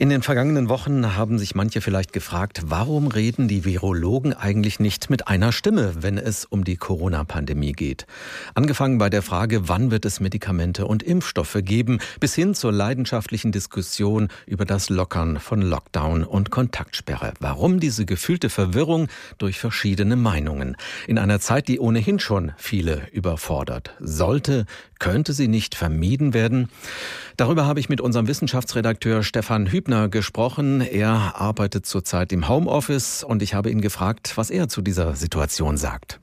In den vergangenen Wochen haben sich manche vielleicht gefragt, warum reden die Virologen eigentlich nicht mit einer Stimme, wenn es um die Corona-Pandemie geht? Angefangen bei der Frage, wann wird es Medikamente und Impfstoffe geben, bis hin zur leidenschaftlichen Diskussion über das Lockern von Lockdown und Kontaktsperre. Warum diese gefühlte Verwirrung durch verschiedene Meinungen? In einer Zeit, die ohnehin schon viele überfordert. Sollte, könnte sie nicht vermieden werden? Darüber habe ich mit unserem Wissenschaftsredakteur Stefan Hübner gesprochen. Er arbeitet zurzeit im Homeoffice und ich habe ihn gefragt, was er zu dieser Situation sagt.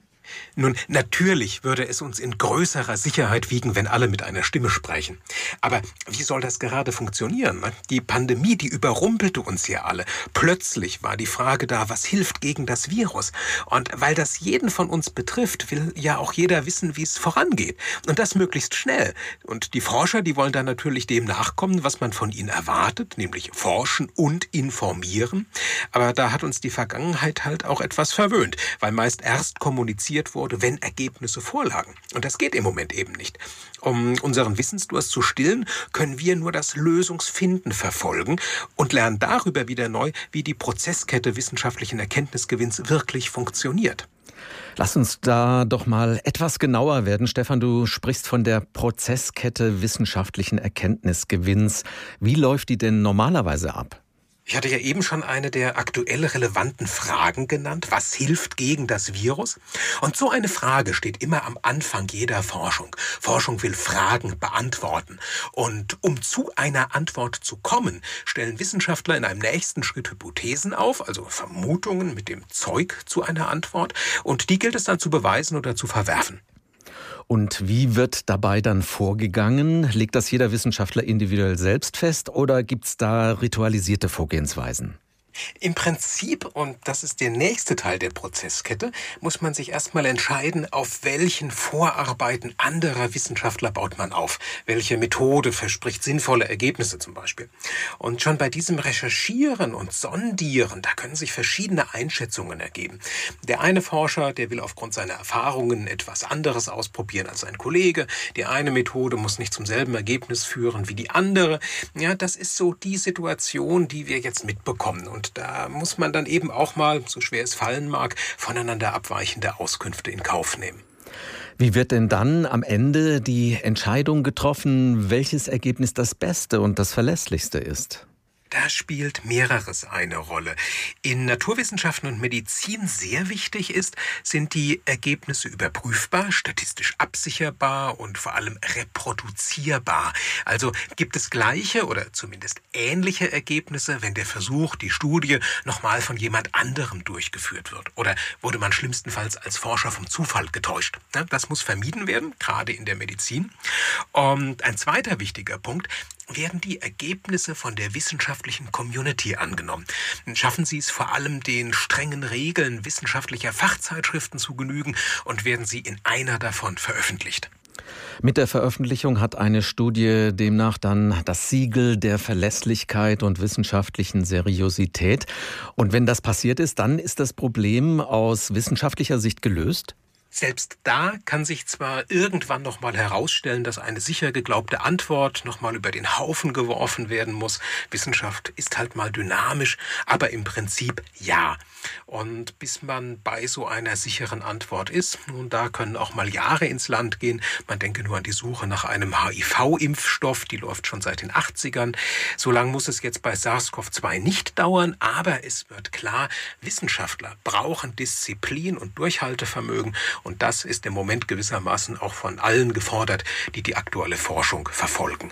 Nun, natürlich würde es uns in größerer Sicherheit wiegen, wenn alle mit einer Stimme sprechen. Aber wie soll das gerade funktionieren? Die Pandemie, die überrumpelte uns ja alle. Plötzlich war die Frage da, was hilft gegen das Virus? Und weil das jeden von uns betrifft, will ja auch jeder wissen, wie es vorangeht. Und das möglichst schnell. Und die Forscher, die wollen dann natürlich dem nachkommen, was man von ihnen erwartet, nämlich forschen und informieren. Aber da hat uns die Vergangenheit halt auch etwas verwöhnt, weil meist erst kommuniziert publiziert wurde, wenn Ergebnisse vorlagen. Und das geht im Moment eben nicht. Um unseren Wissensdurst zu stillen, können wir nur das Lösungsfinden verfolgen und lernen darüber wieder neu, wie die Prozesskette wissenschaftlichen Erkenntnisgewinns wirklich funktioniert. Lass uns da doch mal etwas genauer werden. Stefan, du sprichst von der Prozesskette wissenschaftlichen Erkenntnisgewinns. Wie läuft die denn normalerweise ab? Ich hatte ja eben schon eine der aktuell relevanten Fragen genannt. Was hilft gegen das Virus? Und so eine Frage steht immer am Anfang jeder Forschung. Forschung will Fragen beantworten. Und um zu einer Antwort zu kommen, stellen Wissenschaftler in einem nächsten Schritt Hypothesen auf, also Vermutungen mit dem Zeug zu einer Antwort. Und die gilt es dann zu beweisen oder zu verwerfen. Und wie wird dabei dann vorgegangen? Legt das jeder Wissenschaftler individuell selbst fest oder gibt es da ritualisierte Vorgehensweisen? Im Prinzip, und das ist der nächste Teil der Prozesskette, muss man sich erstmal entscheiden, auf welchen Vorarbeiten anderer Wissenschaftler baut man auf. Welche Methode verspricht sinnvolle Ergebnisse zum Beispiel. Und schon bei diesem Recherchieren und Sondieren, da können sich verschiedene Einschätzungen ergeben. Der eine Forscher, der will aufgrund seiner Erfahrungen etwas anderes ausprobieren als ein Kollege. Die eine Methode muss nicht zum selben Ergebnis führen wie die andere. Ja, das ist so die Situation, die wir jetzt mitbekommen. Und da muss man dann eben auch mal, so schwer es fallen mag, voneinander abweichende Auskünfte in Kauf nehmen. Wie wird denn dann am Ende die Entscheidung getroffen, welches Ergebnis das beste und das verlässlichste ist? Da spielt mehreres eine Rolle. In Naturwissenschaften und Medizin sehr wichtig ist, sind die Ergebnisse überprüfbar, statistisch absicherbar und vor allem reproduzierbar. Also gibt es gleiche oder zumindest ähnliche Ergebnisse, wenn der Versuch, die Studie nochmal von jemand anderem durchgeführt wird. Oder wurde man schlimmstenfalls als Forscher vom Zufall getäuscht. Das muss vermieden werden, gerade in der Medizin. Und ein zweiter wichtiger Punkt, werden die Ergebnisse von der wissenschaftlichen Community angenommen. Schaffen sie es vor allem den strengen Regeln wissenschaftlicher Fachzeitschriften zu genügen und werden sie in einer davon veröffentlicht. Mit der Veröffentlichung hat eine Studie demnach dann das Siegel der Verlässlichkeit und wissenschaftlichen Seriosität. Und wenn das passiert ist, dann ist das Problem aus wissenschaftlicher Sicht gelöst? Selbst da kann sich zwar irgendwann noch mal herausstellen, dass eine sicher geglaubte Antwort noch mal über den Haufen geworfen werden muss. Wissenschaft ist halt mal dynamisch, aber im Prinzip ja. Und bis man bei so einer sicheren Antwort ist, nun da können auch mal Jahre ins Land gehen. Man denke nur an die Suche nach einem HIV-Impfstoff, die läuft schon seit den 80ern. So lange muss es jetzt bei SARS-CoV-2 nicht dauern, aber es wird klar, Wissenschaftler brauchen Disziplin und Durchhaltevermögen und das ist im Moment gewissermaßen auch von allen gefordert, die die aktuelle Forschung verfolgen.